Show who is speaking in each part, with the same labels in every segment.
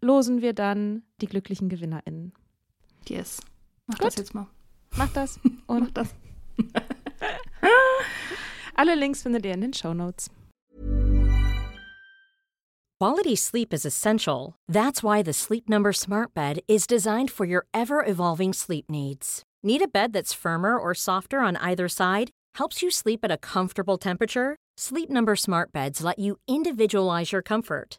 Speaker 1: losen wir dann die glücklichen GewinnerInnen.
Speaker 2: Yes. Mach
Speaker 1: Gut.
Speaker 2: das jetzt mal.
Speaker 1: Macht das
Speaker 2: Mach
Speaker 1: und
Speaker 2: das.
Speaker 1: alle Links findet ihr in den Show Notes.
Speaker 3: Quality sleep is essential. That's why the Sleep Number Smart Bed is designed for your ever evolving sleep needs. Need a bed that's firmer or softer on either side? Helps you sleep at a comfortable temperature? Sleep Number Smart Beds let you individualize your comfort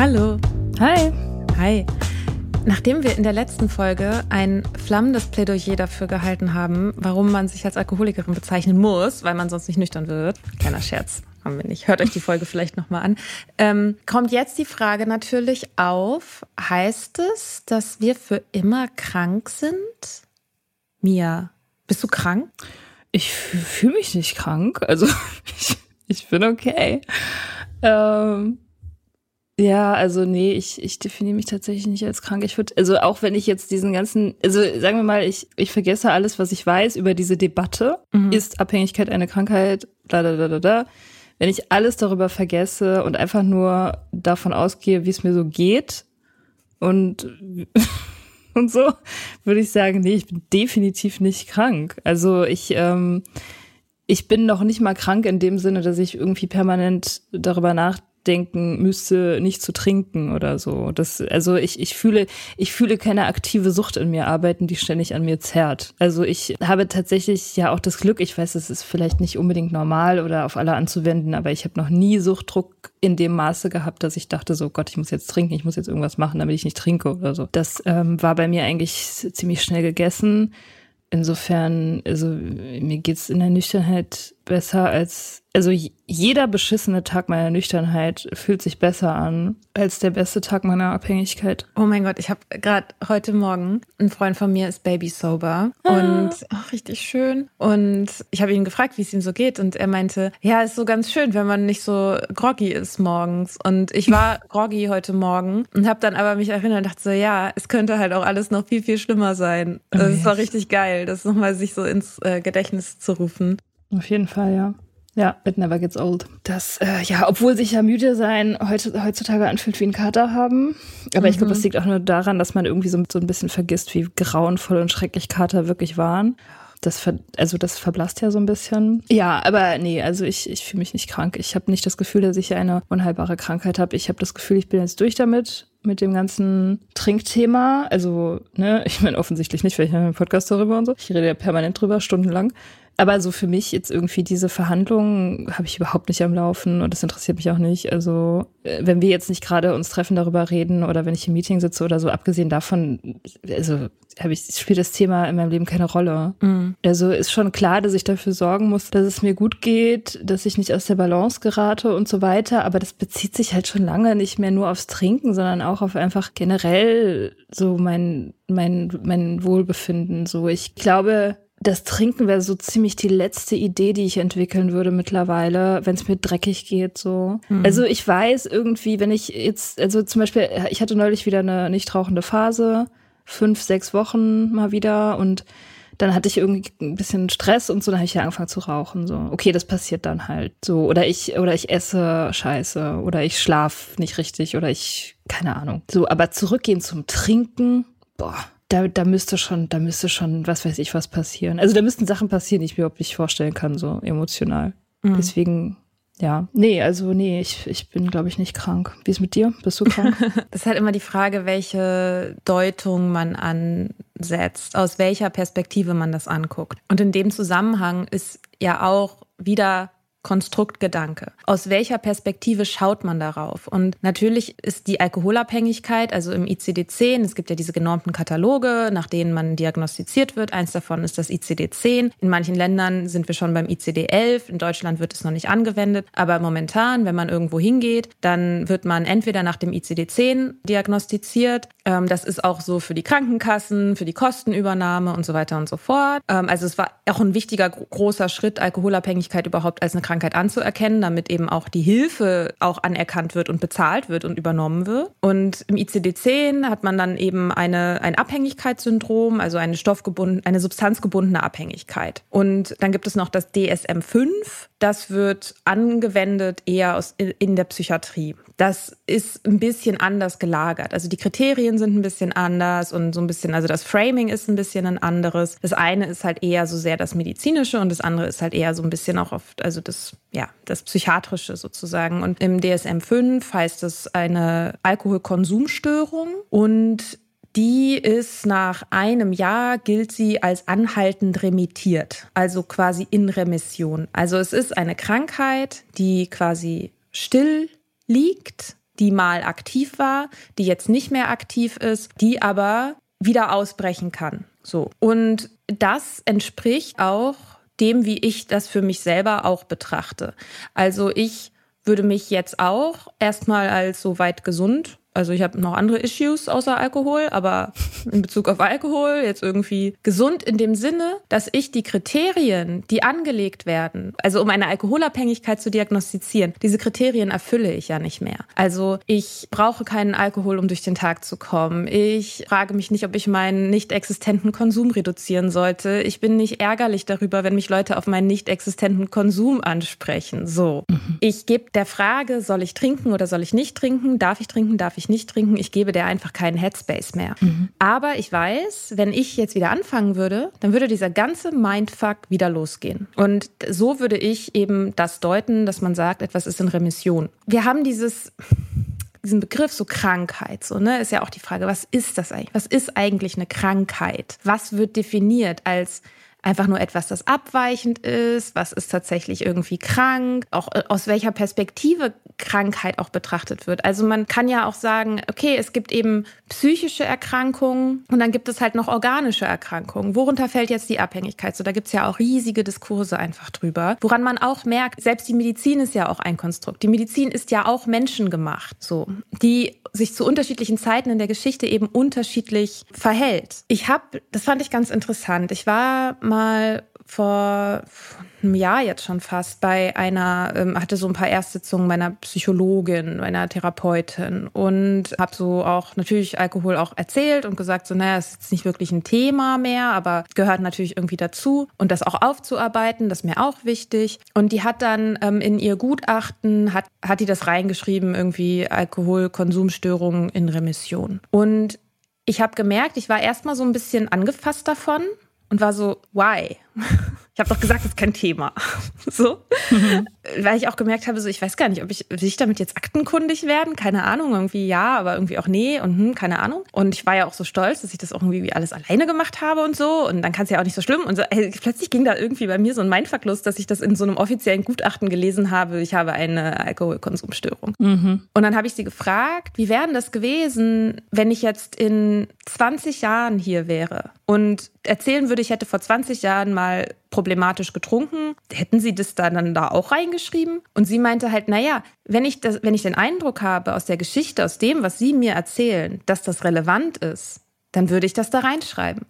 Speaker 1: Hallo.
Speaker 2: Hi.
Speaker 1: Hi. Nachdem wir in der letzten Folge ein flammendes Plädoyer dafür gehalten haben, warum man sich als Alkoholikerin bezeichnen muss, weil man sonst nicht nüchtern wird, kleiner Scherz, haben wir nicht. Hört euch die Folge vielleicht nochmal an. Ähm, kommt jetzt die Frage natürlich auf, heißt es, dass wir für immer krank sind? Mia, bist du krank?
Speaker 2: Ich fühle mich nicht krank. Also ich, ich bin okay. Ähm, ja, also nee, ich, ich definiere mich tatsächlich nicht als krank. Ich würde, also auch wenn ich jetzt diesen ganzen, also sagen wir mal, ich, ich vergesse alles, was ich weiß über diese Debatte. Ist Abhängigkeit eine Krankheit? Da, da, da, da, da. Wenn ich alles darüber vergesse und einfach nur davon ausgehe, wie es mir so geht und und so, würde ich sagen, nee, ich bin definitiv nicht krank. Also ich, ähm, ich bin noch nicht mal krank in dem Sinne, dass ich irgendwie permanent darüber nachdenken müsste, nicht zu trinken oder so. Das, also ich, ich fühle, ich fühle keine aktive Sucht in mir arbeiten, die ständig an mir zerrt. Also ich habe tatsächlich ja auch das Glück, ich weiß, es ist vielleicht nicht unbedingt normal oder auf alle anzuwenden, aber ich habe noch nie Suchtdruck in dem Maße gehabt, dass ich dachte, so Gott, ich muss jetzt trinken, ich muss jetzt irgendwas machen, damit ich nicht trinke oder so. Das ähm, war bei mir eigentlich ziemlich schnell gegessen. Insofern, also mir geht's in der Nüchternheit besser als, also jeder beschissene Tag meiner Nüchternheit fühlt sich besser an als der beste Tag meiner Abhängigkeit.
Speaker 1: Oh mein Gott, ich habe gerade heute Morgen, ein Freund von mir ist Baby sober und ach, richtig schön. Und ich habe ihn gefragt, wie es ihm so geht und er meinte, ja, ist so ganz schön, wenn man nicht so groggy ist morgens. Und ich war groggy heute Morgen und habe dann aber mich erinnert und dachte so, ja, es könnte halt auch alles noch viel viel schlimmer sein. Das war richtig geil, das nochmal sich so ins äh, Gedächtnis zu rufen.
Speaker 2: Auf jeden Fall, ja. Ja, it never gets old. Das, äh, ja, obwohl sich ja müde sein heute, heutzutage anfühlt wie ein Kater haben. Aber ich glaube, das liegt auch nur daran, dass man irgendwie so, so ein bisschen vergisst, wie grauenvoll und schrecklich Kater wirklich waren. Das ver also das verblasst ja so ein bisschen. Ja, aber nee, also ich, ich fühle mich nicht krank. Ich habe nicht das Gefühl, dass ich eine unheilbare Krankheit habe. Ich habe das Gefühl, ich bin jetzt durch damit, mit dem ganzen Trinkthema. Also, ne, ich meine offensichtlich nicht, weil ich einen Podcast darüber und so. Ich rede ja permanent drüber, stundenlang. Aber so für mich jetzt irgendwie diese Verhandlungen habe ich überhaupt nicht am Laufen und das interessiert mich auch nicht. Also äh, wenn wir jetzt nicht gerade uns treffen, darüber reden oder wenn ich im Meeting sitze oder so, abgesehen davon, also habe ich spielt das Thema in meinem Leben keine Rolle. Mhm. Also ist schon klar, dass ich dafür sorgen muss, dass es mir gut geht, dass ich nicht aus der Balance gerate und so weiter. Aber das bezieht sich halt schon lange nicht mehr nur aufs Trinken, sondern auch auf einfach generell so mein mein mein Wohlbefinden. So ich glaube das Trinken wäre so ziemlich die letzte Idee, die ich entwickeln würde mittlerweile, wenn es mir dreckig geht. So. Mhm. Also ich weiß irgendwie, wenn ich jetzt, also zum Beispiel, ich hatte neulich wieder eine nicht rauchende Phase, fünf, sechs Wochen mal wieder und dann hatte ich irgendwie ein bisschen Stress und so, dann habe ich ja angefangen zu rauchen. So, okay, das passiert dann halt so. Oder ich, oder ich esse Scheiße oder ich schlaf nicht richtig oder ich, keine Ahnung. So, aber zurückgehen zum Trinken, boah da, da müsste schon, da müsste schon, was weiß ich, was passieren. Also da müssten Sachen passieren, die ich mir überhaupt nicht vorstellen kann, so emotional. Mhm. Deswegen, ja, nee, also nee, ich, ich bin, glaube ich, nicht krank. Wie ist mit dir? Bist du krank?
Speaker 1: das ist halt immer die Frage, welche Deutung man ansetzt, aus welcher Perspektive man das anguckt. Und in dem Zusammenhang ist ja auch wieder Konstruktgedanke. Aus welcher Perspektive schaut man darauf? Und natürlich ist die Alkoholabhängigkeit, also im ICD-10, es gibt ja diese genormten Kataloge, nach denen man diagnostiziert wird. Eins davon ist das ICD-10. In manchen Ländern sind wir schon beim ICD-11. In Deutschland wird es noch nicht angewendet. Aber momentan, wenn man irgendwo hingeht, dann wird man entweder nach dem ICD-10 diagnostiziert. Ähm, das ist auch so für die Krankenkassen, für die Kostenübernahme und so weiter und so fort. Ähm, also es war auch ein wichtiger großer Schritt, Alkoholabhängigkeit überhaupt als eine Krankheit anzuerkennen, damit eben auch die Hilfe auch anerkannt wird und bezahlt wird und übernommen wird. Und im ICD-10 hat man dann eben eine, ein Abhängigkeitssyndrom, also eine stoffgebundene, eine substanzgebundene Abhängigkeit. Und dann gibt es noch das DSM-5. Das wird angewendet eher aus, in der Psychiatrie. Das ist ein bisschen anders gelagert. Also die Kriterien sind ein bisschen anders und so ein bisschen, also das Framing ist ein bisschen ein anderes. Das eine ist halt eher so sehr das medizinische und das andere ist halt eher so ein bisschen auch oft, also das ja, das Psychiatrische sozusagen. Und im DSM-5 heißt es eine Alkoholkonsumstörung und die ist nach einem Jahr, gilt sie als anhaltend remittiert, also quasi in Remission. Also es ist eine Krankheit, die quasi still liegt, die mal aktiv war, die jetzt nicht mehr aktiv ist, die aber wieder ausbrechen kann. So. Und das entspricht auch dem, wie ich das für mich selber auch betrachte. Also ich würde mich jetzt auch erstmal als soweit gesund also ich habe noch andere Issues außer Alkohol, aber in Bezug auf Alkohol jetzt irgendwie gesund in dem Sinne, dass ich die Kriterien, die angelegt werden, also um eine Alkoholabhängigkeit zu diagnostizieren, diese Kriterien erfülle ich ja nicht mehr. Also ich brauche keinen Alkohol, um durch den Tag zu kommen. Ich frage mich nicht, ob ich meinen nicht existenten Konsum reduzieren sollte. Ich bin nicht ärgerlich darüber, wenn mich Leute auf meinen nicht existenten Konsum ansprechen. So. Mhm. Ich gebe der Frage, soll ich trinken oder soll ich nicht trinken? Darf ich trinken? Darf ich ich nicht trinken, ich gebe der einfach keinen Headspace mehr. Mhm. Aber ich weiß, wenn ich jetzt wieder anfangen würde, dann würde dieser ganze Mindfuck wieder losgehen. Und so würde ich eben das deuten, dass man sagt, etwas ist in Remission. Wir haben dieses diesen Begriff so Krankheit, so, ne, ist ja auch die Frage, was ist das eigentlich? Was ist eigentlich eine Krankheit? Was wird definiert als einfach nur etwas, das abweichend ist? Was ist tatsächlich irgendwie krank? Auch äh, aus welcher Perspektive Krankheit auch betrachtet wird. Also man kann ja auch sagen, okay, es gibt eben psychische Erkrankungen und dann gibt es halt noch organische Erkrankungen. Worunter fällt jetzt die Abhängigkeit? So, da gibt's ja auch riesige Diskurse einfach drüber. Woran man auch merkt, selbst die Medizin ist ja auch ein Konstrukt. Die Medizin ist ja auch menschengemacht, so, die sich zu unterschiedlichen Zeiten in der Geschichte eben unterschiedlich verhält. Ich habe, das fand ich ganz interessant. Ich war mal vor einem Jahr jetzt schon fast bei einer, ähm, hatte so ein paar Erstsitzungen meiner Psychologin, meiner Therapeutin und habe so auch natürlich Alkohol auch erzählt und gesagt, so naja, es ist nicht wirklich ein Thema mehr, aber gehört natürlich irgendwie dazu und das auch aufzuarbeiten, das ist mir auch wichtig. Und die hat dann ähm, in ihr Gutachten, hat, hat die das reingeschrieben, irgendwie Alkoholkonsumstörungen in Remission. Und ich habe gemerkt, ich war erstmal so ein bisschen angefasst davon und war so, why? Ich habe doch gesagt, das ist kein Thema. so. Mhm. Weil ich auch gemerkt habe, so ich weiß gar nicht, ob ich, will ich damit jetzt aktenkundig werden? Keine Ahnung, irgendwie ja, aber irgendwie auch nee und hm, keine Ahnung. Und ich war ja auch so stolz, dass ich das auch irgendwie alles alleine gemacht habe und so. Und dann kann es ja auch nicht so schlimm. Und so, ey, plötzlich ging da irgendwie bei mir so ein Mindfuck dass ich das in so einem offiziellen Gutachten gelesen habe, ich habe eine Alkoholkonsumstörung. Mhm. Und dann habe ich sie gefragt, wie wäre das gewesen, wenn ich jetzt in 20 Jahren hier wäre und erzählen würde, ich hätte vor 20 Jahren mal problematisch getrunken, hätten Sie das dann da auch reingeschrieben? Und sie meinte halt, naja, wenn ich, das, wenn ich den Eindruck habe aus der Geschichte, aus dem, was Sie mir erzählen, dass das relevant ist, dann würde ich das da reinschreiben.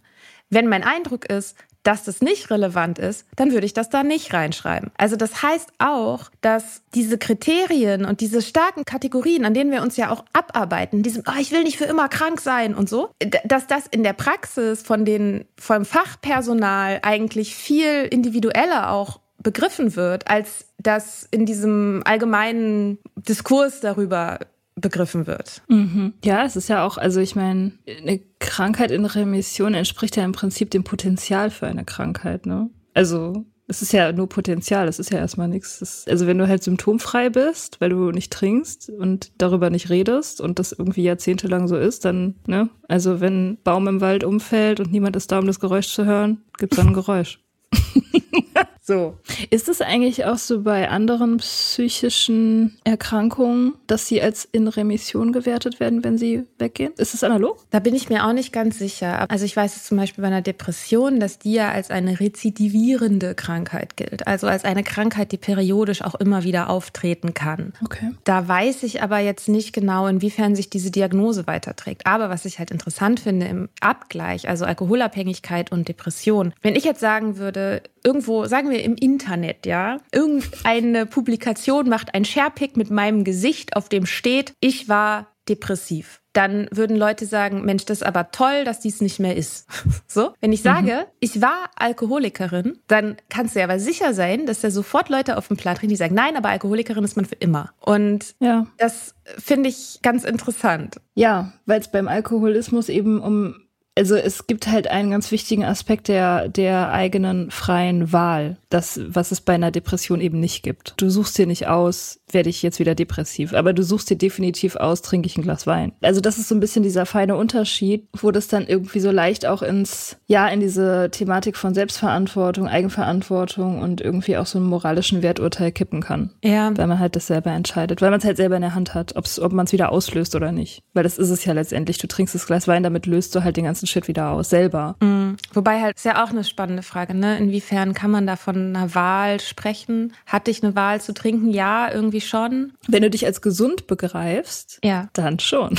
Speaker 1: Wenn mein Eindruck ist, dass das nicht relevant ist, dann würde ich das da nicht reinschreiben. Also das heißt auch, dass diese Kriterien und diese starken Kategorien, an denen wir uns ja auch abarbeiten, diesem, oh, ich will nicht für immer krank sein und so, dass das in der Praxis von den, vom Fachpersonal eigentlich viel individueller auch begriffen wird, als das in diesem allgemeinen Diskurs darüber begriffen wird.
Speaker 2: Mhm. Ja, es ist ja auch, also ich meine, eine Krankheit in Remission entspricht ja im Prinzip dem Potenzial für eine Krankheit, ne? Also es ist ja nur Potenzial, es ist ja erstmal nichts. also wenn du halt symptomfrei bist, weil du nicht trinkst und darüber nicht redest und das irgendwie jahrzehntelang so ist, dann, ne? Also wenn ein Baum im Wald umfällt und niemand ist da, um das Geräusch zu hören, gibt's dann ein Geräusch. So. Ist es eigentlich auch so bei anderen psychischen Erkrankungen, dass sie als in Remission gewertet werden, wenn sie weggehen? Ist es analog?
Speaker 1: Da bin ich mir auch nicht ganz sicher. Also ich weiß es zum Beispiel bei einer Depression, dass die ja als eine rezidivierende Krankheit gilt. Also als eine Krankheit, die periodisch auch immer wieder auftreten kann.
Speaker 2: Okay.
Speaker 1: Da weiß ich aber jetzt nicht genau, inwiefern sich diese Diagnose weiterträgt. Aber was ich halt interessant finde im Abgleich, also Alkoholabhängigkeit und Depression. Wenn ich jetzt sagen würde, irgendwo, sagen wir im Internet, ja, irgendeine Publikation macht ein Sharepick mit meinem Gesicht, auf dem steht, ich war depressiv. Dann würden Leute sagen, Mensch, das ist aber toll, dass dies nicht mehr ist. so, wenn ich sage, mhm. ich war Alkoholikerin, dann kannst du ja aber sicher sein, dass da sofort Leute auf dem Platt die sagen, nein, aber Alkoholikerin ist man für immer. Und ja. das finde ich ganz interessant.
Speaker 2: Ja, weil es beim Alkoholismus eben um also es gibt halt einen ganz wichtigen Aspekt der, der eigenen freien Wahl, das, was es bei einer Depression eben nicht gibt. Du suchst dir nicht aus, werde ich jetzt wieder depressiv. Aber du suchst dir definitiv aus, trinke ich ein Glas Wein. Also das ist so ein bisschen dieser feine Unterschied, wo das dann irgendwie so leicht auch ins, ja, in diese Thematik von Selbstverantwortung, Eigenverantwortung und irgendwie auch so einen moralischen Werturteil kippen kann.
Speaker 1: Ja.
Speaker 2: Weil man halt das selber entscheidet, weil man es halt selber in der Hand hat, ob man es wieder auslöst oder nicht. Weil das ist es ja letztendlich. Du trinkst das Glas Wein, damit löst du halt den ganzen Shit wieder aus, selber.
Speaker 1: Mhm. Wobei halt, ist ja auch eine spannende Frage, ne? Inwiefern kann man da von einer Wahl sprechen? Hatte ich eine Wahl zu trinken? Ja, irgendwie irgendwie schon.
Speaker 2: Wenn du dich als gesund begreifst,
Speaker 1: ja.
Speaker 2: dann schon.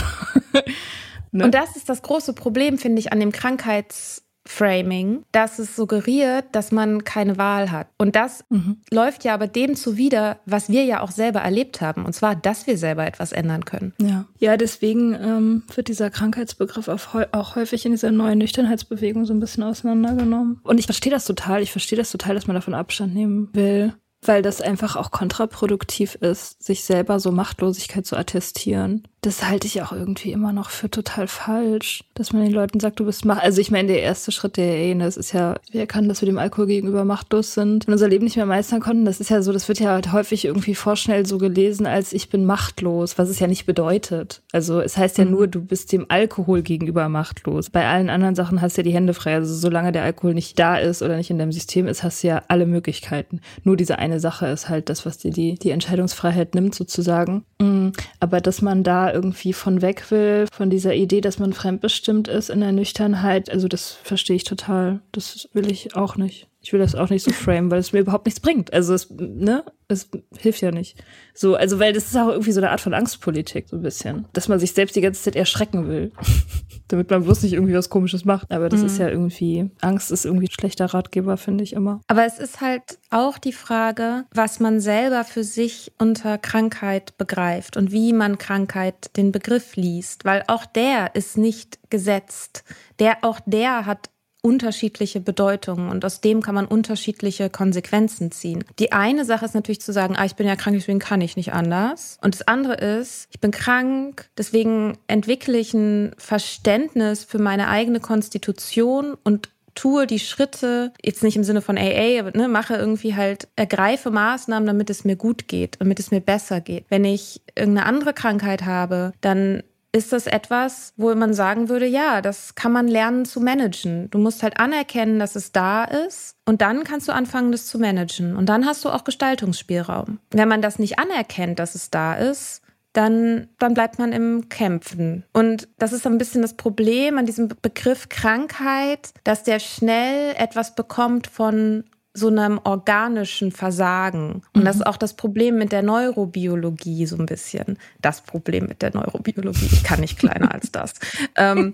Speaker 1: ne? Und das ist das große Problem, finde ich, an dem Krankheitsframing, dass es suggeriert, dass man keine Wahl hat. Und das mhm. läuft ja aber dem zuwider, was wir ja auch selber erlebt haben. Und zwar, dass wir selber etwas ändern können.
Speaker 2: Ja, ja deswegen ähm, wird dieser Krankheitsbegriff auch häufig in dieser neuen Nüchternheitsbewegung so ein bisschen auseinandergenommen. Und ich verstehe das total. Ich verstehe das total, dass man davon Abstand nehmen will weil das einfach auch kontraproduktiv ist, sich selber so Machtlosigkeit zu attestieren das halte ich auch irgendwie immer noch für total falsch, dass man den Leuten sagt, du bist macht. Also ich meine, der erste Schritt der Ehe, das ist ja, wir erkennen, dass wir dem Alkohol gegenüber machtlos sind und unser Leben nicht mehr meistern konnten. Das ist ja so, das wird ja halt häufig irgendwie vorschnell so gelesen, als ich bin machtlos, was es ja nicht bedeutet. Also es heißt ja mhm. nur, du bist dem Alkohol gegenüber machtlos. Bei allen anderen Sachen hast du ja die Hände frei. Also solange der Alkohol nicht da ist oder nicht in deinem System ist, hast du ja alle Möglichkeiten. Nur diese eine Sache ist halt das, was dir die, die Entscheidungsfreiheit nimmt sozusagen. Mhm. Aber dass man da irgendwie von weg will, von dieser Idee, dass man fremdbestimmt ist in der Nüchternheit. Also das verstehe ich total. Das will ich auch nicht. Ich will das auch nicht so frame, weil es mir überhaupt nichts bringt. Also es, ne, es hilft ja nicht. So, also weil das ist auch irgendwie so eine Art von Angstpolitik, so ein bisschen. Dass man sich selbst die ganze Zeit erschrecken will. Damit man bloß nicht irgendwie was komisches macht. Aber das mhm. ist ja irgendwie, Angst ist irgendwie ein schlechter Ratgeber, finde ich immer.
Speaker 1: Aber es ist halt auch die Frage, was man selber für sich unter Krankheit begreift und wie man Krankheit den Begriff liest. Weil auch der ist nicht gesetzt. Der, auch der hat unterschiedliche Bedeutungen und aus dem kann man unterschiedliche Konsequenzen ziehen. Die eine Sache ist natürlich zu sagen, ah, ich bin ja krank, deswegen kann ich nicht anders. Und das andere ist, ich bin krank, deswegen entwickle ich ein Verständnis für meine eigene Konstitution und tue die Schritte, jetzt nicht im Sinne von AA, aber ne, mache irgendwie halt, ergreife Maßnahmen, damit es mir gut geht, damit es mir besser geht. Wenn ich irgendeine andere Krankheit habe, dann ist das etwas, wo man sagen würde, ja, das kann man lernen zu managen. Du musst halt anerkennen, dass es da ist und dann kannst du anfangen, das zu managen. Und dann hast du auch Gestaltungsspielraum. Wenn man das nicht anerkennt, dass es da ist, dann, dann bleibt man im Kämpfen. Und das ist ein bisschen das Problem an diesem Begriff Krankheit, dass der schnell etwas bekommt von so einem organischen Versagen. Und mhm. das ist auch das Problem mit der Neurobiologie so ein bisschen. Das Problem mit der Neurobiologie. Ich kann nicht kleiner als das. Ähm,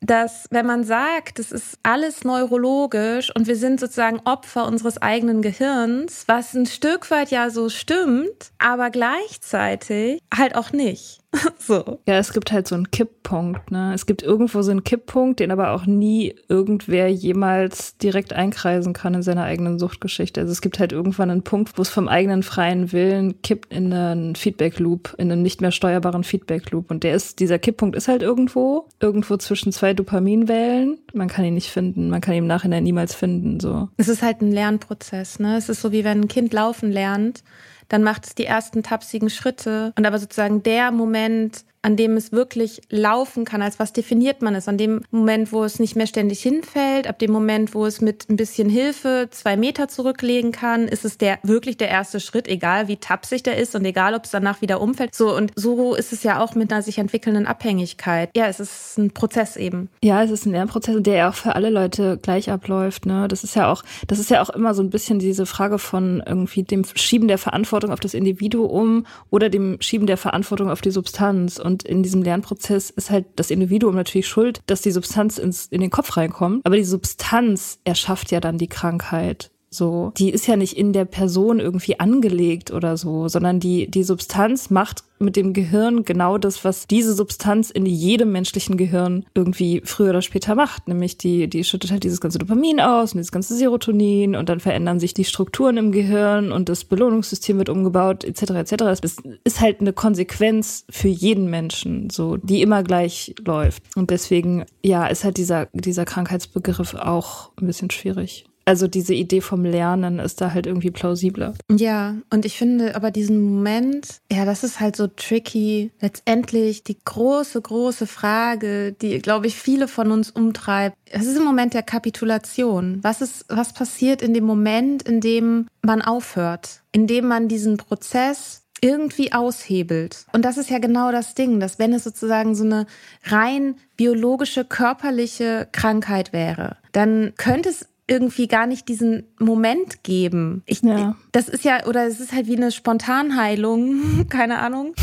Speaker 1: dass, wenn man sagt, es ist alles neurologisch und wir sind sozusagen Opfer unseres eigenen Gehirns, was ein Stück weit ja so stimmt, aber gleichzeitig halt auch nicht. so.
Speaker 2: Ja, es gibt halt so einen Kipppunkt, ne? Es gibt irgendwo so einen Kipppunkt, den aber auch nie irgendwer jemals direkt einkreisen kann in seiner eigenen Suchtgeschichte. Also es gibt halt irgendwann einen Punkt, wo es vom eigenen freien Willen kippt in einen Feedback Loop, in einen nicht mehr steuerbaren Feedback Loop. Und der ist, dieser Kipppunkt ist halt irgendwo, irgendwo zwischen zwei Dopaminwellen. Man kann ihn nicht finden. Man kann ihn im Nachhinein niemals finden, so.
Speaker 1: Es ist halt ein Lernprozess, ne? Es ist so wie wenn ein Kind laufen lernt dann macht es die ersten tapsigen Schritte. Und aber sozusagen der Moment, an dem es wirklich laufen kann, als was definiert man es? An dem Moment, wo es nicht mehr ständig hinfällt, ab dem Moment, wo es mit ein bisschen Hilfe zwei Meter zurücklegen kann, ist es der wirklich der erste Schritt, egal wie tapsig der ist und egal, ob es danach wieder umfällt. So und so ist es ja auch mit einer sich entwickelnden Abhängigkeit. Ja, es ist ein Prozess eben.
Speaker 2: Ja, es ist ein Lernprozess, der ja auch für alle Leute gleich abläuft. Ne, das ist ja auch, das ist ja auch immer so ein bisschen diese Frage von irgendwie dem Schieben der Verantwortung auf das Individuum oder dem Schieben der Verantwortung auf die Substanz und und in diesem Lernprozess ist halt das Individuum natürlich schuld, dass die Substanz ins, in den Kopf reinkommt. Aber die Substanz erschafft ja dann die Krankheit. So, die ist ja nicht in der Person irgendwie angelegt oder so, sondern die, die Substanz macht mit dem Gehirn genau das, was diese Substanz in jedem menschlichen Gehirn irgendwie früher oder später macht. Nämlich die, die schüttet halt dieses ganze Dopamin aus und dieses ganze Serotonin und dann verändern sich die Strukturen im Gehirn und das Belohnungssystem wird umgebaut, etc. etc. Es ist halt eine Konsequenz für jeden Menschen, so, die immer gleich läuft. Und deswegen, ja, ist halt dieser, dieser Krankheitsbegriff auch ein bisschen schwierig also diese Idee vom Lernen ist da halt irgendwie plausibler.
Speaker 1: Ja, und ich finde aber diesen Moment, ja, das ist halt so tricky. Letztendlich die große, große Frage, die, glaube ich, viele von uns umtreibt. Es ist im Moment der Kapitulation. Was ist, was passiert in dem Moment, in dem man aufhört? In dem man diesen Prozess irgendwie aushebelt. Und das ist ja genau das Ding, dass wenn es sozusagen so eine rein biologische, körperliche Krankheit wäre, dann könnte es irgendwie gar nicht diesen Moment geben. Ich, ja. Das ist ja, oder es ist halt wie eine Spontanheilung, keine Ahnung.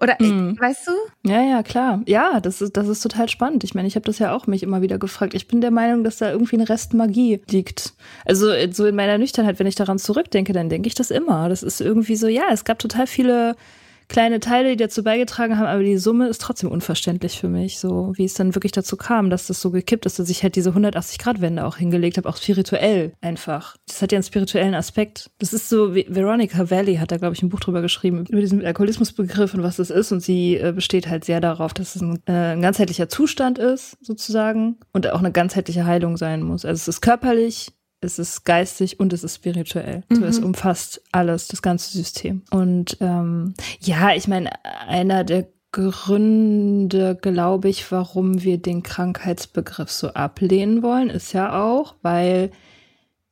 Speaker 1: Oder mm. weißt du?
Speaker 2: Ja, ja, klar. Ja, das ist, das ist total spannend. Ich meine, ich habe das ja auch mich immer wieder gefragt. Ich bin der Meinung, dass da irgendwie ein Rest Magie liegt. Also so in meiner Nüchternheit, wenn ich daran zurückdenke, dann denke ich das immer. Das ist irgendwie so, ja, es gab total viele kleine Teile, die dazu beigetragen haben, aber die Summe ist trotzdem unverständlich für mich, so wie es dann wirklich dazu kam, dass das so gekippt ist, dass ich halt diese 180-Grad-Wende auch hingelegt habe, auch spirituell einfach. Das hat ja einen spirituellen Aspekt. Das ist so, Veronica Valley hat da, glaube ich, ein Buch drüber geschrieben, über diesen Alkoholismusbegriff und was das ist und sie äh, besteht halt sehr darauf, dass es ein, äh, ein ganzheitlicher Zustand ist, sozusagen, und auch eine ganzheitliche Heilung sein muss. Also es ist körperlich, es ist geistig und es ist spirituell. Mhm. So, es umfasst alles, das ganze System. Und ähm, ja, ich meine, einer der Gründe, glaube ich, warum wir den Krankheitsbegriff so ablehnen wollen, ist ja auch, weil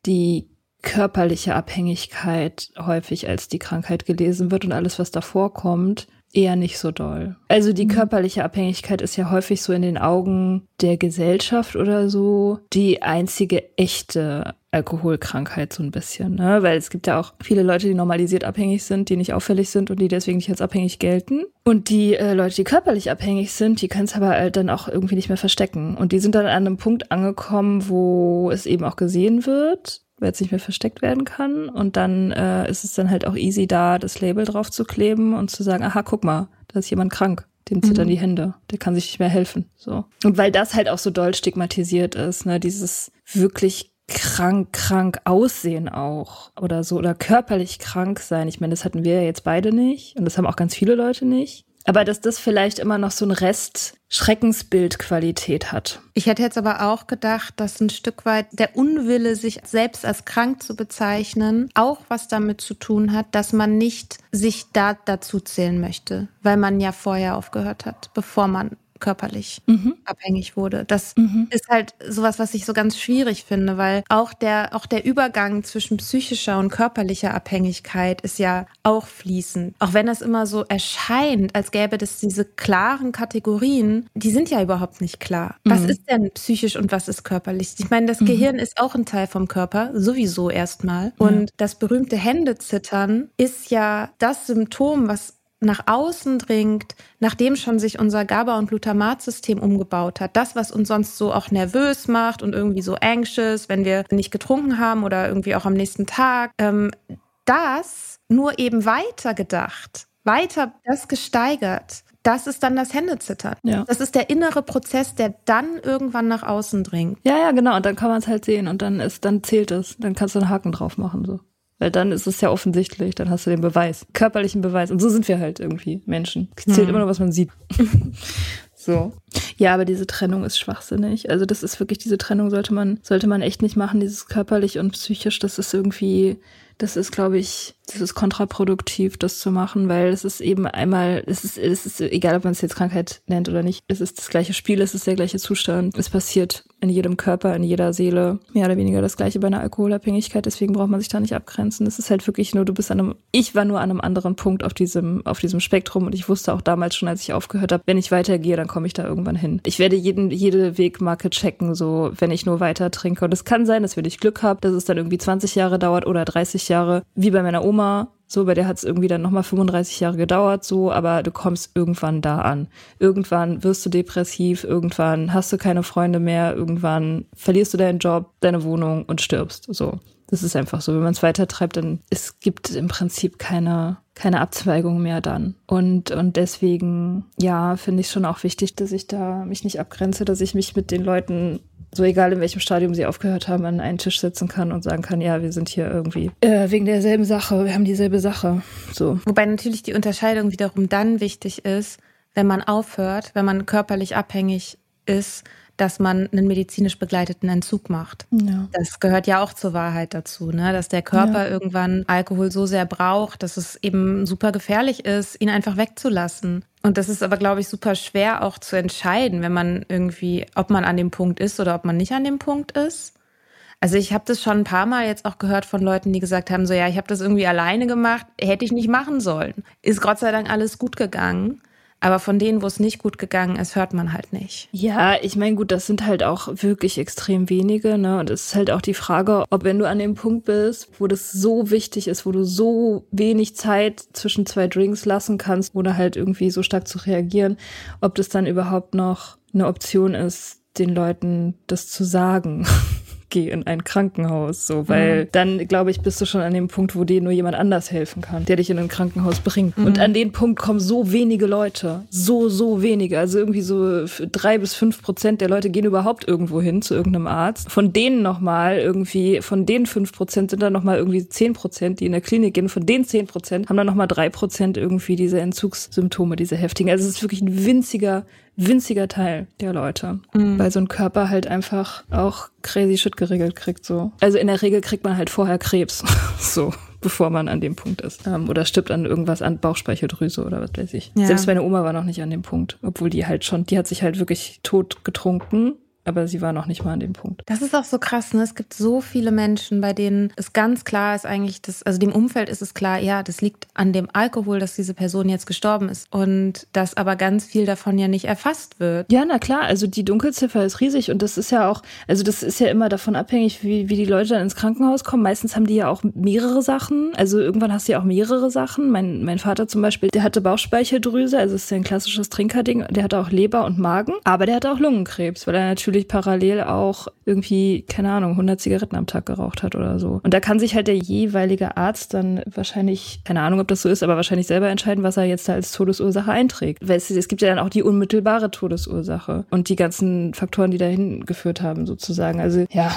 Speaker 2: die körperliche Abhängigkeit häufig als die Krankheit gelesen wird und alles, was davor kommt, eher nicht so doll. Also die mhm. körperliche Abhängigkeit ist ja häufig so in den Augen der Gesellschaft oder so die einzige echte Alkoholkrankheit so ein bisschen, ne? Weil es gibt ja auch viele Leute, die normalisiert abhängig sind, die nicht auffällig sind und die deswegen nicht als abhängig gelten. Und die äh, Leute, die körperlich abhängig sind, die können es aber halt dann auch irgendwie nicht mehr verstecken. Und die sind dann an einem Punkt angekommen, wo es eben auch gesehen wird weil es nicht mehr versteckt werden kann. Und dann äh, ist es dann halt auch easy da, das Label drauf zu kleben und zu sagen, aha, guck mal, da ist jemand krank. Dem zittern mhm. die Hände. Der kann sich nicht mehr helfen. So. Und weil das halt auch so doll stigmatisiert ist, ne, dieses wirklich krank, krank aussehen auch oder so oder körperlich krank sein. Ich meine, das hatten wir ja jetzt beide nicht und das haben auch ganz viele Leute nicht. Aber dass das vielleicht immer noch so ein Rest Schreckensbildqualität hat.
Speaker 1: Ich hätte jetzt aber auch gedacht, dass ein Stück weit der Unwille, sich selbst als krank zu bezeichnen, auch was damit zu tun hat, dass man nicht sich da dazu zählen möchte, weil man ja vorher aufgehört hat, bevor man körperlich mhm. abhängig wurde. Das mhm. ist halt sowas, was ich so ganz schwierig finde, weil auch der, auch der Übergang zwischen psychischer und körperlicher Abhängigkeit ist ja auch fließend. Auch wenn es immer so erscheint, als gäbe es diese klaren Kategorien, die sind ja überhaupt nicht klar. Mhm. Was ist denn psychisch und was ist körperlich? Ich meine, das mhm. Gehirn ist auch ein Teil vom Körper, sowieso erstmal. Und das berühmte Händezittern ist ja das Symptom, was nach außen dringt, nachdem schon sich unser GABA- und Glutamatsystem umgebaut hat. Das, was uns sonst so auch nervös macht und irgendwie so anxious, wenn wir nicht getrunken haben oder irgendwie auch am nächsten Tag, ähm, das nur eben weiter gedacht, weiter das gesteigert. Das ist dann das Händezittern. Ja. Das ist der innere Prozess, der dann irgendwann nach außen dringt.
Speaker 2: Ja, ja, genau. Und dann kann man es halt sehen und dann ist, dann zählt es. Dann kannst du einen Haken drauf machen. So. Weil dann ist es ja offensichtlich, dann hast du den Beweis, körperlichen Beweis. Und so sind wir halt irgendwie Menschen. Es zählt hm. immer nur, was man sieht. so. Ja, aber diese Trennung ist schwachsinnig. Also das ist wirklich, diese Trennung sollte man, sollte man echt nicht machen, dieses körperlich und psychisch. Das ist irgendwie, das ist, glaube ich, das ist kontraproduktiv, das zu machen, weil es ist eben einmal, es ist, es ist egal, ob man es jetzt Krankheit nennt oder nicht, es ist das gleiche Spiel, es ist der gleiche Zustand. Es passiert in jedem Körper, in jeder Seele mehr oder weniger das gleiche bei einer Alkoholabhängigkeit, deswegen braucht man sich da nicht abgrenzen. Es ist halt wirklich nur, du bist an einem, ich war nur an einem anderen Punkt auf diesem, auf diesem Spektrum und ich wusste auch damals schon, als ich aufgehört habe, wenn ich weitergehe, dann komme ich da irgendwann hin. Ich werde jeden, jede Wegmarke checken, so, wenn ich nur weiter trinke. Und es kann sein, dass wenn ich Glück habe, dass es dann irgendwie 20 Jahre dauert oder 30 Jahre, wie bei meiner Oma, so, bei der hat es irgendwie dann nochmal 35 Jahre gedauert, so, aber du kommst irgendwann da an. Irgendwann wirst du depressiv, irgendwann hast du keine Freunde mehr, irgendwann verlierst du deinen Job, deine Wohnung und stirbst. So. Das ist einfach so. Wenn man es weitertreibt, dann es gibt im Prinzip keine, keine Abzweigung mehr dann. Und, und deswegen, ja, finde ich schon auch wichtig, dass ich da mich nicht abgrenze, dass ich mich mit den Leuten so egal in welchem Stadium sie aufgehört haben, an einen Tisch sitzen kann und sagen kann, ja, wir sind hier irgendwie äh, wegen derselben Sache, wir haben dieselbe Sache. So.
Speaker 1: Wobei natürlich die Unterscheidung wiederum dann wichtig ist, wenn man aufhört, wenn man körperlich abhängig ist, dass man einen medizinisch begleiteten Entzug macht. Ja. Das gehört ja auch zur Wahrheit dazu, ne? dass der Körper ja. irgendwann Alkohol so sehr braucht, dass es eben super gefährlich ist, ihn einfach wegzulassen. Und das ist aber, glaube ich, super schwer auch zu entscheiden, wenn man irgendwie, ob man an dem Punkt ist oder ob man nicht an dem Punkt ist. Also ich habe das schon ein paar Mal jetzt auch gehört von Leuten, die gesagt haben, so ja, ich habe das irgendwie alleine gemacht, hätte ich nicht machen sollen. Ist Gott sei Dank alles gut gegangen. Aber von denen, wo es nicht gut gegangen ist, hört man halt nicht.
Speaker 2: Ja, ich meine, gut, das sind halt auch wirklich extrem wenige, ne? Und es ist halt auch die Frage, ob wenn du an dem Punkt bist, wo das so wichtig ist, wo du so wenig Zeit zwischen zwei Drinks lassen kannst, oder halt irgendwie so stark zu reagieren, ob das dann überhaupt noch eine Option ist, den Leuten das zu sagen. geh in ein Krankenhaus, so, weil mhm. dann, glaube ich, bist du schon an dem Punkt, wo dir nur jemand anders helfen kann, der dich in ein Krankenhaus bringt. Mhm. Und an den Punkt kommen so wenige Leute, so, so wenige, also irgendwie so drei bis fünf Prozent der Leute gehen überhaupt irgendwo hin zu irgendeinem Arzt. Von denen nochmal irgendwie, von den fünf Prozent sind dann nochmal irgendwie zehn Prozent, die in der Klinik gehen. Von den zehn Prozent haben dann nochmal drei Prozent irgendwie diese Entzugssymptome, diese heftigen. Also es ist wirklich ein winziger, winziger Teil der Leute, mhm. weil so ein Körper halt einfach auch crazy shit geregelt kriegt, so. Also in der Regel kriegt man halt vorher Krebs, so, bevor man an dem Punkt ist. Ähm, oder stirbt an irgendwas an Bauchspeicheldrüse oder was weiß ich. Ja. Selbst meine Oma war noch nicht an dem Punkt, obwohl die halt schon, die hat sich halt wirklich tot getrunken aber sie war noch nicht mal an dem Punkt.
Speaker 1: Das ist auch so krass, ne? Es gibt so viele Menschen, bei denen es ganz klar ist eigentlich, dass, also dem Umfeld ist es klar, ja, das liegt an dem Alkohol, dass diese Person jetzt gestorben ist und dass aber ganz viel davon ja nicht erfasst wird.
Speaker 2: Ja, na klar, also die Dunkelziffer ist riesig und das ist ja auch, also das ist ja immer davon abhängig, wie, wie die Leute dann ins Krankenhaus kommen. Meistens haben die ja auch mehrere Sachen, also irgendwann hast du ja auch mehrere Sachen. Mein, mein Vater zum Beispiel, der hatte Bauchspeicheldrüse, also ist ja ein klassisches Trinkerding, der hatte auch Leber und Magen, aber der hatte auch Lungenkrebs, weil er natürlich natürlich parallel auch irgendwie, keine Ahnung, 100 Zigaretten am Tag geraucht hat oder so. Und da kann sich halt der jeweilige Arzt dann wahrscheinlich, keine Ahnung, ob das so ist, aber wahrscheinlich selber entscheiden, was er jetzt da als Todesursache einträgt. Weil es, es gibt ja dann auch die unmittelbare Todesursache und die ganzen Faktoren, die dahin geführt haben, sozusagen. Also ja,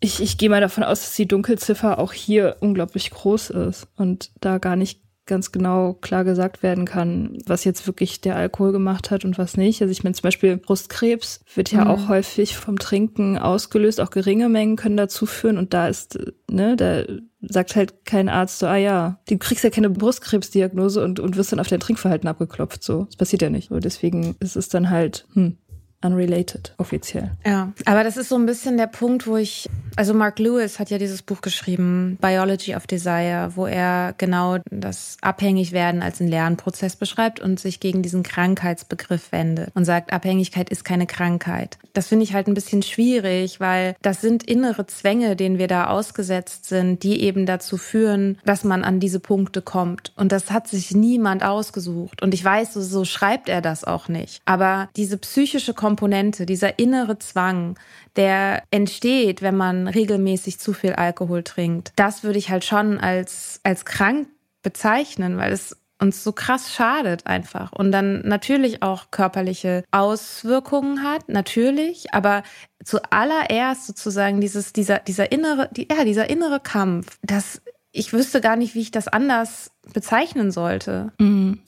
Speaker 2: ich, ich gehe mal davon aus, dass die Dunkelziffer auch hier unglaublich groß ist und da gar nicht ganz genau klar gesagt werden kann, was jetzt wirklich der Alkohol gemacht hat und was nicht. Also ich meine zum Beispiel Brustkrebs wird ja mhm. auch häufig vom Trinken ausgelöst, auch geringe Mengen können dazu führen und da ist, ne, da sagt halt kein Arzt so, ah ja, du kriegst ja keine Brustkrebsdiagnose und, und wirst dann auf dein Trinkverhalten abgeklopft. So, das passiert ja nicht. So, deswegen ist es dann halt, hm, unrelated offiziell.
Speaker 1: Ja, aber das ist so ein bisschen der Punkt, wo ich, also Mark Lewis hat ja dieses Buch geschrieben, Biology of Desire, wo er genau das Abhängigwerden als einen Lernprozess beschreibt und sich gegen diesen Krankheitsbegriff wendet und sagt, Abhängigkeit ist keine Krankheit. Das finde ich halt ein bisschen schwierig, weil das sind innere Zwänge, denen wir da ausgesetzt sind, die eben dazu führen, dass man an diese Punkte kommt. Und das hat sich niemand ausgesucht. Und ich weiß, so, so schreibt er das auch nicht. Aber diese psychische Komponente, dieser innere Zwang, der entsteht, wenn man regelmäßig zu viel Alkohol trinkt, das würde ich halt schon als, als krank bezeichnen, weil es uns so krass schadet einfach und dann natürlich auch körperliche Auswirkungen hat, natürlich, aber zuallererst sozusagen dieses, dieser, dieser innere, die, ja, dieser innere Kampf, das, ich wüsste gar nicht, wie ich das anders bezeichnen sollte.
Speaker 2: Mhm.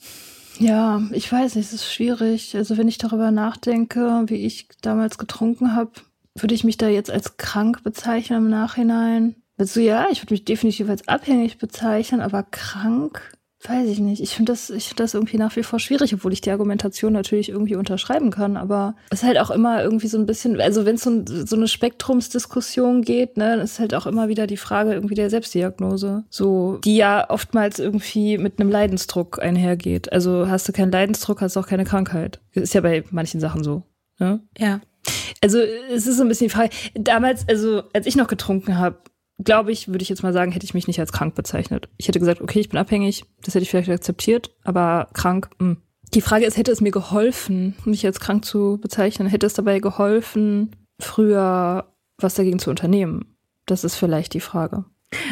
Speaker 2: Ja, ich weiß nicht, es ist schwierig. Also wenn ich darüber nachdenke, wie ich damals getrunken habe, würde ich mich da jetzt als krank bezeichnen im Nachhinein. Also ja, ich würde mich definitiv als abhängig bezeichnen, aber krank Weiß ich nicht. Ich finde das, ich finde das irgendwie nach wie vor schwierig, obwohl ich die Argumentation natürlich irgendwie unterschreiben kann. Aber es ist halt auch immer irgendwie so ein bisschen, also wenn es so, so, eine Spektrumsdiskussion geht, ne, ist halt auch immer wieder die Frage irgendwie der Selbstdiagnose. So, die ja oftmals irgendwie mit einem Leidensdruck einhergeht. Also hast du keinen Leidensdruck, hast du auch keine Krankheit. Ist ja bei manchen Sachen so. Ne?
Speaker 1: Ja.
Speaker 2: Also es ist so ein bisschen die Frage. Damals, also als ich noch getrunken habe, glaube ich, würde ich jetzt mal sagen, hätte ich mich nicht als krank bezeichnet. Ich hätte gesagt, okay, ich bin abhängig, das hätte ich vielleicht akzeptiert, aber krank, mh. Hm. Die Frage ist, hätte es mir geholfen, mich als krank zu bezeichnen? Hätte es dabei geholfen, früher was dagegen zu unternehmen? Das ist vielleicht die Frage.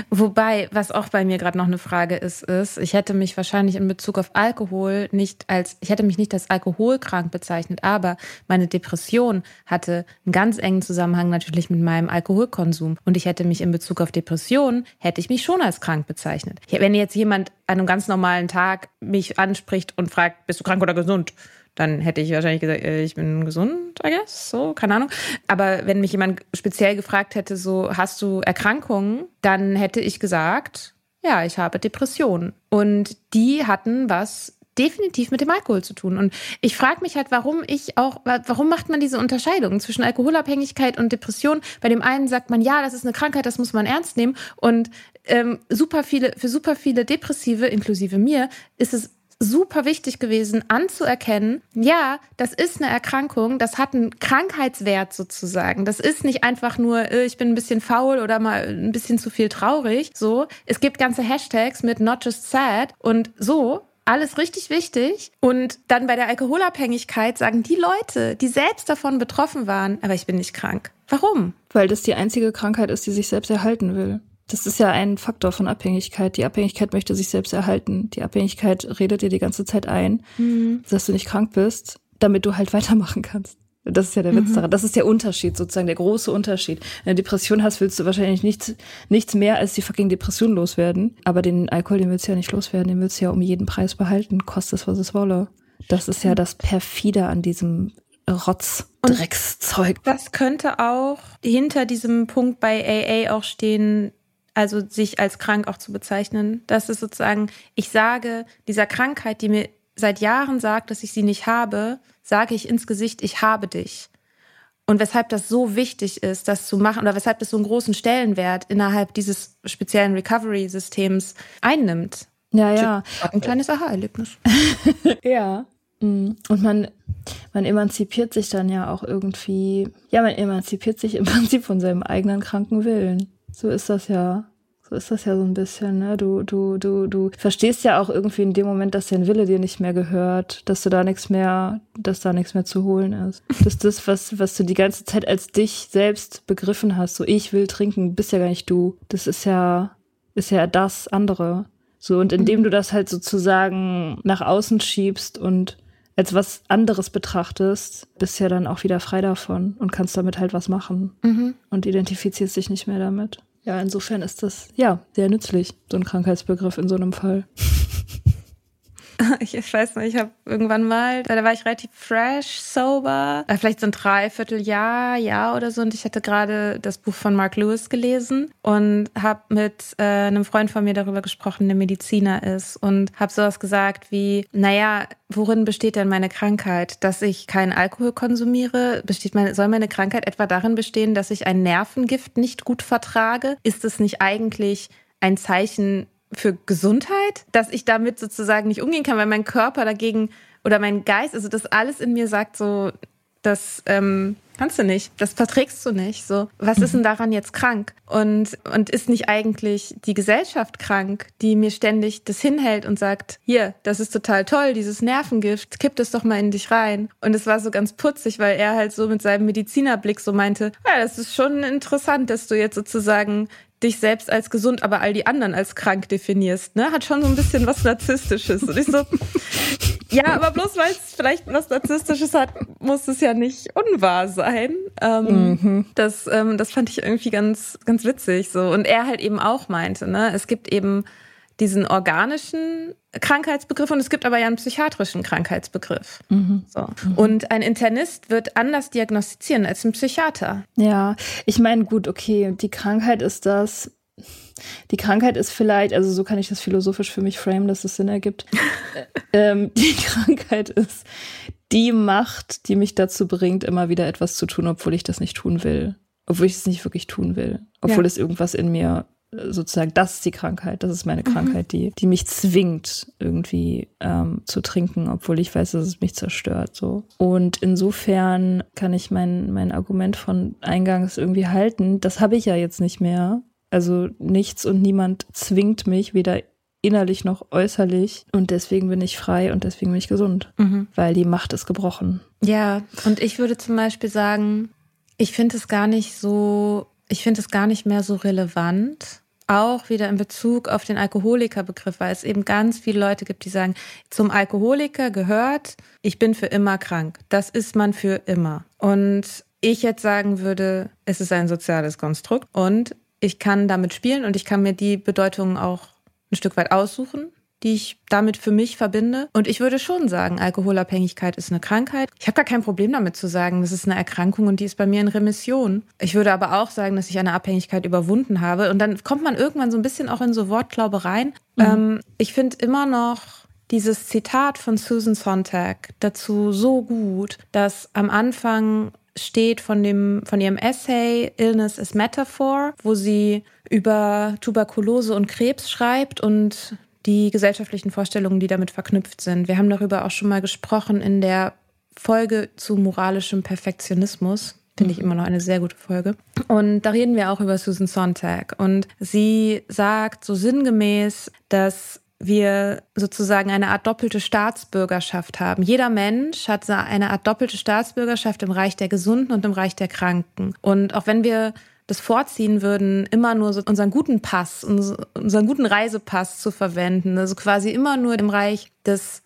Speaker 1: Wobei, was auch bei mir gerade noch eine Frage ist, ist, ich hätte mich wahrscheinlich in Bezug auf Alkohol nicht als, ich hätte mich nicht als alkoholkrank bezeichnet, aber meine Depression hatte einen ganz engen Zusammenhang natürlich mit meinem Alkoholkonsum. Und ich hätte mich in Bezug auf Depression, hätte ich mich schon als krank bezeichnet. Wenn jetzt jemand an einem ganz normalen Tag mich anspricht und fragt, bist du krank oder gesund? Dann hätte ich wahrscheinlich gesagt, äh, ich bin gesund, I guess, so, keine Ahnung. Aber wenn mich jemand speziell gefragt hätte, so, hast du Erkrankungen, dann hätte ich gesagt, ja, ich habe Depressionen. Und die hatten was definitiv mit dem Alkohol zu tun. Und ich frage mich halt, warum ich auch, warum macht man diese Unterscheidung zwischen Alkoholabhängigkeit und Depression? Bei dem einen sagt man, ja, das ist eine Krankheit, das muss man ernst nehmen. Und ähm, super viele, für super viele Depressive, inklusive mir, ist es super wichtig gewesen anzuerkennen, ja, das ist eine Erkrankung, das hat einen Krankheitswert sozusagen. Das ist nicht einfach nur, äh, ich bin ein bisschen faul oder mal ein bisschen zu viel traurig. So, es gibt ganze Hashtags mit not just sad und so. Alles richtig wichtig. Und dann bei der Alkoholabhängigkeit sagen die Leute, die selbst davon betroffen waren, aber ich bin nicht krank. Warum?
Speaker 2: Weil das die einzige Krankheit ist, die sich selbst erhalten will. Das ist ja ein Faktor von Abhängigkeit. Die Abhängigkeit möchte sich selbst erhalten. Die Abhängigkeit redet dir die ganze Zeit ein, mhm. dass du nicht krank bist, damit du halt weitermachen kannst. Das ist ja der Witz mhm. daran. Das ist der Unterschied, sozusagen der große Unterschied. Wenn du Depression hast, willst du wahrscheinlich nichts, nichts mehr als die fucking Depression loswerden. Aber den Alkohol, den willst du ja nicht loswerden. Den willst du ja um jeden Preis behalten, kostet es, was es wolle. Das ist ja das perfide an diesem Rotz, Dreckszeug.
Speaker 1: Das könnte auch hinter diesem Punkt bei AA auch stehen, also sich als krank auch zu bezeichnen. Das ist sozusagen, ich sage dieser Krankheit, die mir seit Jahren sagt, dass ich sie nicht habe, sage ich ins Gesicht, ich habe dich. Und weshalb das so wichtig ist, das zu machen, oder weshalb das so einen großen Stellenwert innerhalb dieses speziellen Recovery-Systems einnimmt.
Speaker 2: Ja, ja.
Speaker 1: Ein kleines Aha-Erlebnis.
Speaker 2: ja. Mm. Und man, man emanzipiert sich dann ja auch irgendwie, ja, man emanzipiert sich im Prinzip von seinem eigenen kranken Willen. So ist das ja. So ist das ja so ein bisschen, ne? Du, du, du, du verstehst ja auch irgendwie in dem Moment, dass dein Wille dir nicht mehr gehört, dass du da nichts mehr, dass da nichts mehr zu holen ist. Dass das, was, was du die ganze Zeit als dich selbst begriffen hast, so ich will trinken, bist ja gar nicht du. Das ist ja, ist ja das andere. So, und indem du das halt sozusagen nach außen schiebst und als was anderes betrachtest, bist ja dann auch wieder frei davon und kannst damit halt was machen mhm. und identifizierst dich nicht mehr damit. Ja, insofern ist das ja sehr nützlich, so ein Krankheitsbegriff in so einem Fall.
Speaker 1: ich, weiß nicht, ich habe irgendwann mal, da war ich relativ fresh, sober, äh, vielleicht so ein Dreivierteljahr, Jahr oder so. Und ich hatte gerade das Buch von Mark Lewis gelesen und habe mit äh, einem Freund von mir darüber gesprochen, der Mediziner ist. Und habe sowas gesagt wie, naja, worin besteht denn meine Krankheit? Dass ich keinen Alkohol konsumiere? Besteht meine, soll meine Krankheit etwa darin bestehen, dass ich ein Nervengift nicht gut vertrage? Ist es nicht eigentlich ein Zeichen für Gesundheit, dass ich damit sozusagen nicht umgehen kann, weil mein Körper dagegen oder mein Geist, also das alles in mir sagt so, das ähm, kannst du nicht, das verträgst du nicht. So, was ist denn daran jetzt krank? Und und ist nicht eigentlich die Gesellschaft krank, die mir ständig das hinhält und sagt, hier, das ist total toll, dieses Nervengift, kipp das doch mal in dich rein. Und es war so ganz putzig, weil er halt so mit seinem Medizinerblick so meinte, ja, das ist schon interessant, dass du jetzt sozusagen dich selbst als gesund, aber all die anderen als krank definierst, ne? Hat schon so ein bisschen was Narzisstisches. Und ich so, ja, aber bloß weil es vielleicht was Narzisstisches hat, muss es ja nicht unwahr sein. Ähm, mhm. das, ähm, das fand ich irgendwie ganz, ganz witzig. So. Und er halt eben auch meinte, ne, es gibt eben diesen organischen Krankheitsbegriff und es gibt aber ja einen psychiatrischen Krankheitsbegriff. Mhm. So. Mhm. Und ein Internist wird anders diagnostizieren als ein Psychiater.
Speaker 2: Ja, ich meine, gut, okay, die Krankheit ist das. Die Krankheit ist vielleicht, also so kann ich das philosophisch für mich framen, dass es Sinn ergibt. ähm, die Krankheit ist die Macht, die mich dazu bringt, immer wieder etwas zu tun, obwohl ich das nicht tun will. Obwohl ich es nicht wirklich tun will. Obwohl ja. es irgendwas in mir sozusagen, das ist die Krankheit, das ist meine mhm. Krankheit, die, die mich zwingt, irgendwie ähm, zu trinken, obwohl ich weiß, dass es mich zerstört. So. Und insofern kann ich mein, mein Argument von eingangs irgendwie halten. Das habe ich ja jetzt nicht mehr. Also nichts und niemand zwingt mich, weder innerlich noch äußerlich. Und deswegen bin ich frei und deswegen bin ich gesund. Mhm. Weil die Macht ist gebrochen.
Speaker 1: Ja, und ich würde zum Beispiel sagen, ich finde es gar nicht so ich finde es gar nicht mehr so relevant. Auch wieder in Bezug auf den Alkoholikerbegriff, weil es eben ganz viele Leute gibt, die sagen, zum Alkoholiker gehört, ich bin für immer krank. Das ist man für immer. Und ich jetzt sagen würde, es ist ein soziales Konstrukt und ich kann damit spielen und ich kann mir die Bedeutungen auch ein Stück weit aussuchen die ich damit für mich verbinde. Und ich würde schon sagen, Alkoholabhängigkeit ist eine Krankheit. Ich habe gar kein Problem damit zu sagen, das ist eine Erkrankung und die ist bei mir in Remission. Ich würde aber auch sagen, dass ich eine Abhängigkeit überwunden habe. Und dann kommt man irgendwann so ein bisschen auch in so Wortglaubereien. Mhm. Ähm, ich finde immer noch dieses Zitat von Susan Sontag dazu so gut, dass am Anfang steht von dem, von ihrem Essay Illness is Metaphor, wo sie über Tuberkulose und Krebs schreibt und die gesellschaftlichen Vorstellungen, die damit verknüpft sind. Wir haben darüber auch schon mal gesprochen in der Folge zu moralischem Perfektionismus. Finde ich mhm. immer noch eine sehr gute Folge. Und da reden wir auch über Susan Sontag. Und sie sagt so sinngemäß, dass wir sozusagen eine Art doppelte Staatsbürgerschaft haben. Jeder Mensch hat eine Art doppelte Staatsbürgerschaft im Reich der Gesunden und im Reich der Kranken. Und auch wenn wir das vorziehen würden, immer nur so unseren guten Pass, unseren guten Reisepass zu verwenden, also quasi immer nur im Reich des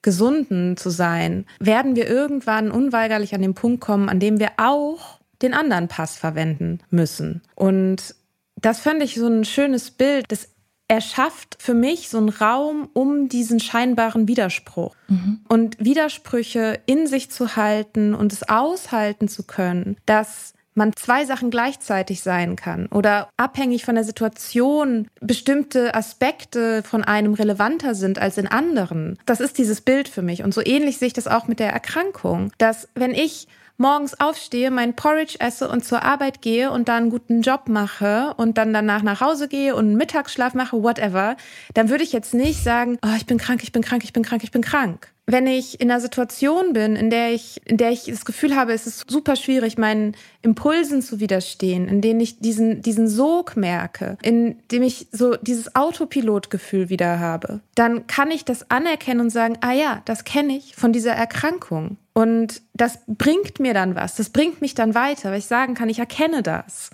Speaker 1: Gesunden zu sein, werden wir irgendwann unweigerlich an den Punkt kommen, an dem wir auch den anderen Pass verwenden müssen. Und das fand ich so ein schönes Bild. Das erschafft für mich so einen Raum um diesen scheinbaren Widerspruch. Mhm. Und Widersprüche in sich zu halten und es aushalten zu können, dass man zwei Sachen gleichzeitig sein kann oder abhängig von der Situation bestimmte Aspekte von einem relevanter sind als in anderen. Das ist dieses Bild für mich. Und so ähnlich sehe ich das auch mit der Erkrankung, dass wenn ich morgens aufstehe, mein Porridge esse und zur Arbeit gehe und dann einen guten Job mache und dann danach nach Hause gehe und einen Mittagsschlaf mache, whatever, dann würde ich jetzt nicht sagen, oh, ich bin krank, ich bin krank, ich bin krank, ich bin krank wenn ich in einer Situation bin, in der ich, in der ich das Gefühl habe, es ist super schwierig, meinen Impulsen zu widerstehen, in denen ich diesen, diesen Sog merke, in dem ich so dieses Autopilotgefühl wieder habe, dann kann ich das anerkennen und sagen, ah ja, das kenne ich von dieser Erkrankung. Und das bringt mir dann was. Das bringt mich dann weiter, weil ich sagen kann, ich erkenne das.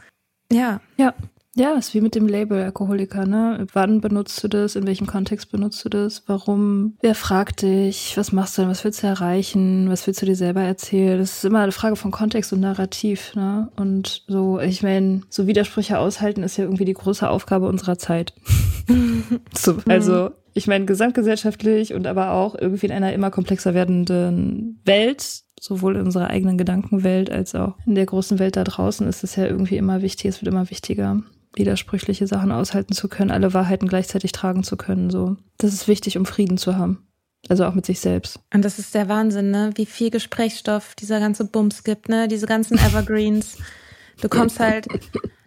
Speaker 1: Ja.
Speaker 2: Ja. Ja, ist wie mit dem Label Alkoholiker, ne? Wann benutzt du das? In welchem Kontext benutzt du das? Warum? Wer fragt dich? Was machst du denn? Was willst du erreichen? Was willst du dir selber erzählen? Das ist immer eine Frage von Kontext und Narrativ, ne? Und so, ich meine, so Widersprüche aushalten ist ja irgendwie die große Aufgabe unserer Zeit. so, also, Ich meine, gesamtgesellschaftlich und aber auch irgendwie in einer immer komplexer werdenden Welt, sowohl in unserer eigenen Gedankenwelt als auch in der großen Welt da draußen, ist es ja irgendwie immer wichtig, es wird immer wichtiger, widersprüchliche Sachen aushalten zu können, alle Wahrheiten gleichzeitig tragen zu können. So, das ist wichtig, um Frieden zu haben. Also auch mit sich selbst.
Speaker 1: Und das ist der Wahnsinn, ne? Wie viel Gesprächsstoff dieser ganze Bums gibt, ne? Diese ganzen Evergreens. Du kommst halt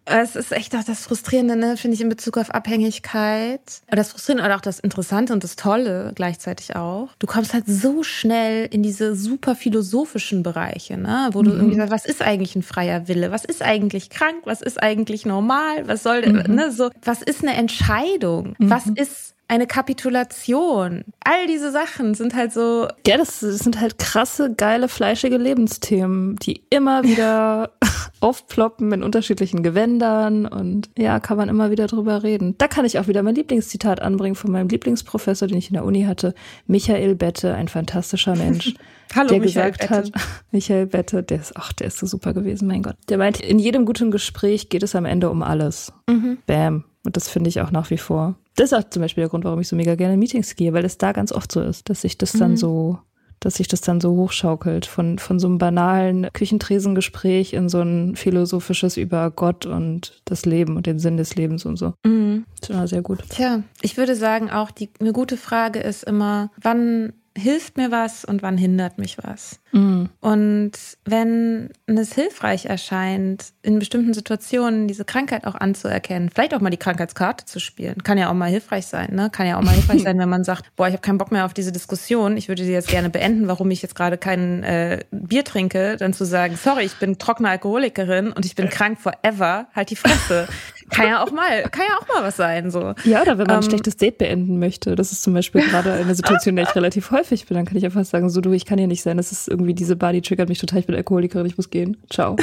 Speaker 1: es ist echt auch das Frustrierende, ne, finde ich, in Bezug auf Abhängigkeit. Das Frustrierende oder auch das Interessante und das Tolle gleichzeitig auch. Du kommst halt so schnell in diese super philosophischen Bereiche, ne, wo du mhm. irgendwie sagst, was ist eigentlich ein freier Wille? Was ist eigentlich krank? Was ist eigentlich normal? Was soll, mhm. ne, so, was ist eine Entscheidung? Mhm. Was ist eine Kapitulation. All diese Sachen sind halt so.
Speaker 2: Ja, das, sind halt krasse, geile, fleischige Lebensthemen, die immer wieder aufploppen in unterschiedlichen Gewändern und ja, kann man immer wieder drüber reden. Da kann ich auch wieder mein Lieblingszitat anbringen von meinem Lieblingsprofessor, den ich in der Uni hatte, Michael Bette, ein fantastischer Mensch.
Speaker 1: Hallo,
Speaker 2: der
Speaker 1: Michael
Speaker 2: gesagt Bette. hat, Michael Bette, der ist, ach, der ist so super gewesen, mein Gott. Der meint, in jedem guten Gespräch geht es am Ende um alles. Mhm. Bam. Und das finde ich auch nach wie vor. Das ist auch zum Beispiel der Grund, warum ich so mega gerne in Meetings gehe, weil es da ganz oft so ist, dass sich das dann mhm. so, dass sich das dann so hochschaukelt von, von so einem banalen Küchentresengespräch in so ein philosophisches über Gott und das Leben und den Sinn des Lebens und so. Mhm. Das ist immer sehr gut.
Speaker 1: Tja, ich würde sagen auch, die, eine gute Frage ist immer, wann hilft mir was und wann hindert mich was. Mhm. Und wenn es hilfreich erscheint, in bestimmten Situationen diese Krankheit auch anzuerkennen, vielleicht auch mal die Krankheitskarte zu spielen, kann ja auch mal hilfreich sein. Ne? Kann ja auch mal hilfreich sein, wenn man sagt, boah, ich habe keinen Bock mehr auf diese Diskussion, ich würde sie jetzt gerne beenden, warum ich jetzt gerade kein äh, Bier trinke, dann zu sagen, sorry, ich bin trockene Alkoholikerin und ich bin krank forever, halt die Fresse. kann ja auch mal, kann ja auch mal was sein. So.
Speaker 2: Ja, oder wenn man ähm, ein schlechtes Date beenden möchte. Das ist zum Beispiel gerade eine Situation, in der ich relativ häufig bin. Dann kann ich einfach sagen, so du, ich kann hier nicht sein. Das ist irgendwie, diese Body triggert mich total. Ich bin Alkoholikerin, ich muss gehen. Ciao.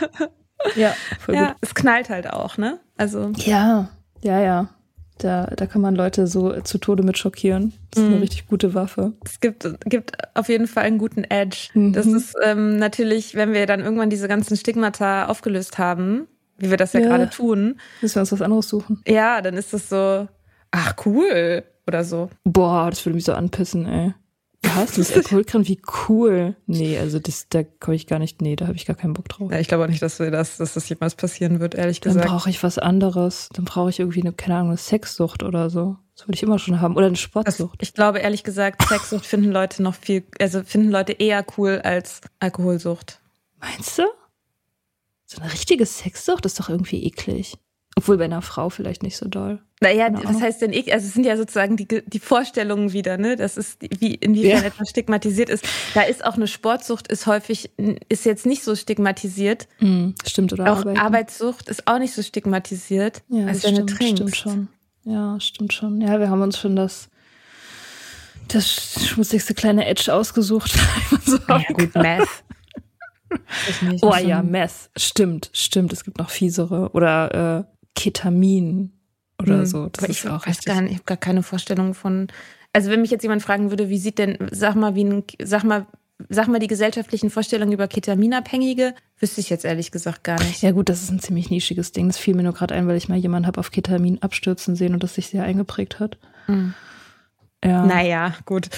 Speaker 1: ja, voll ja, gut. es knallt halt auch, ne? Also.
Speaker 2: Ja, ja, ja. Da, da kann man Leute so zu Tode mit schockieren. Das ist eine mhm. richtig gute Waffe.
Speaker 1: Es gibt, gibt auf jeden Fall einen guten Edge. Mhm. Das ist ähm, natürlich, wenn wir dann irgendwann diese ganzen Stigmata aufgelöst haben, wie wir das ja, ja gerade tun.
Speaker 2: Müssen wir uns was anderes suchen.
Speaker 1: Ja, dann ist das so, ach cool oder so.
Speaker 2: Boah, das würde mich so anpissen, ey. Was? Du bist Alkoholikerin? Wie cool. Nee, also das, da komme ich gar nicht, nee, da habe ich gar keinen Bock drauf.
Speaker 1: Ja, ich glaube auch nicht, dass, wir das, dass das jemals passieren wird, ehrlich gesagt.
Speaker 2: Dann brauche ich was anderes. Dann brauche ich irgendwie eine, keine Ahnung, eine Sexsucht oder so. Das würde ich immer schon haben. Oder eine Sportsucht.
Speaker 1: ich glaube, ehrlich gesagt, Sexsucht finden Leute noch viel, also finden Leute eher cool als Alkoholsucht.
Speaker 2: Meinst du? So eine richtige Sexsucht ist doch irgendwie eklig. Obwohl bei einer Frau vielleicht nicht so doll.
Speaker 1: Naja, was heißt denn eklig? Also es sind ja sozusagen die, die Vorstellungen wieder, ne? Das ist, wie, inwiefern ja. etwas stigmatisiert ist. Da ist auch eine Sportsucht, ist häufig, ist jetzt nicht so stigmatisiert.
Speaker 2: Mm, stimmt, oder?
Speaker 1: Auch Arbeiten. Arbeitssucht ist auch nicht so stigmatisiert,
Speaker 2: ja, als wenn du trinkst. Stimmt schon. Ja, stimmt schon. Ja, wir haben uns schon das, das schmutzigste kleine Edge ausgesucht.
Speaker 1: so ja, gut, Meth.
Speaker 2: Nicht, oh ja, Meth. Stimmt, stimmt. Es gibt noch fiesere. Oder äh, Ketamin oder hm. so.
Speaker 1: Das Aber ist ich auch weiß gar nicht, ich habe gar keine Vorstellung von. Also wenn mich jetzt jemand fragen würde, wie sieht denn, sag mal, wie ein, sag mal, sag mal die gesellschaftlichen Vorstellungen über Ketaminabhängige, wüsste ich jetzt ehrlich gesagt gar nicht.
Speaker 2: Ja gut, das ist ein ziemlich nischiges Ding. Das fiel mir nur gerade ein, weil ich mal jemanden habe auf Ketamin abstürzen sehen und das sich sehr eingeprägt hat. Mhm.
Speaker 1: Ja. Naja, gut.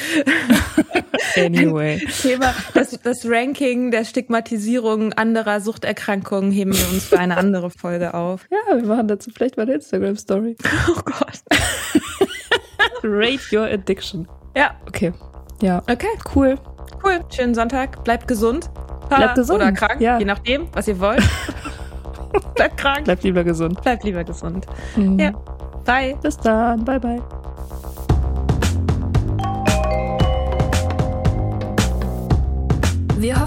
Speaker 2: anyway.
Speaker 1: Thema, das, das Ranking der Stigmatisierung anderer Suchterkrankungen heben wir uns für eine andere Folge auf.
Speaker 2: Ja, wir machen dazu vielleicht mal eine Instagram-Story.
Speaker 1: Oh Gott.
Speaker 2: Rate your addiction.
Speaker 1: Ja.
Speaker 2: Okay. Ja.
Speaker 1: Okay. Cool. Cool. Schönen Sonntag. Bleibt gesund.
Speaker 2: Bleibt gesund.
Speaker 1: Oder krank, ja. je nachdem, was ihr wollt. Bleibt krank.
Speaker 2: Bleibt lieber gesund.
Speaker 1: Bleibt lieber gesund. Mhm. Ja. Bye.
Speaker 2: Bis dann. Bye, bye.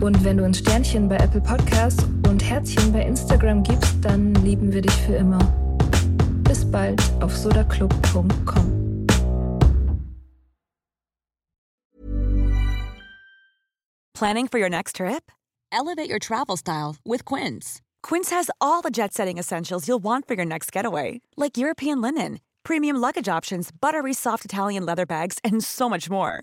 Speaker 4: Und wenn du ein Sternchen bei Apple Podcasts und Herzchen bei Instagram gibst, dann lieben wir dich für immer. Bis bald auf sodaclub.com.
Speaker 5: Planning for your next trip?
Speaker 6: Elevate your travel style with Quince.
Speaker 5: Quince has all the jet setting essentials you'll want for your next getaway, like European linen, premium luggage options, buttery soft Italian leather bags, and so much more.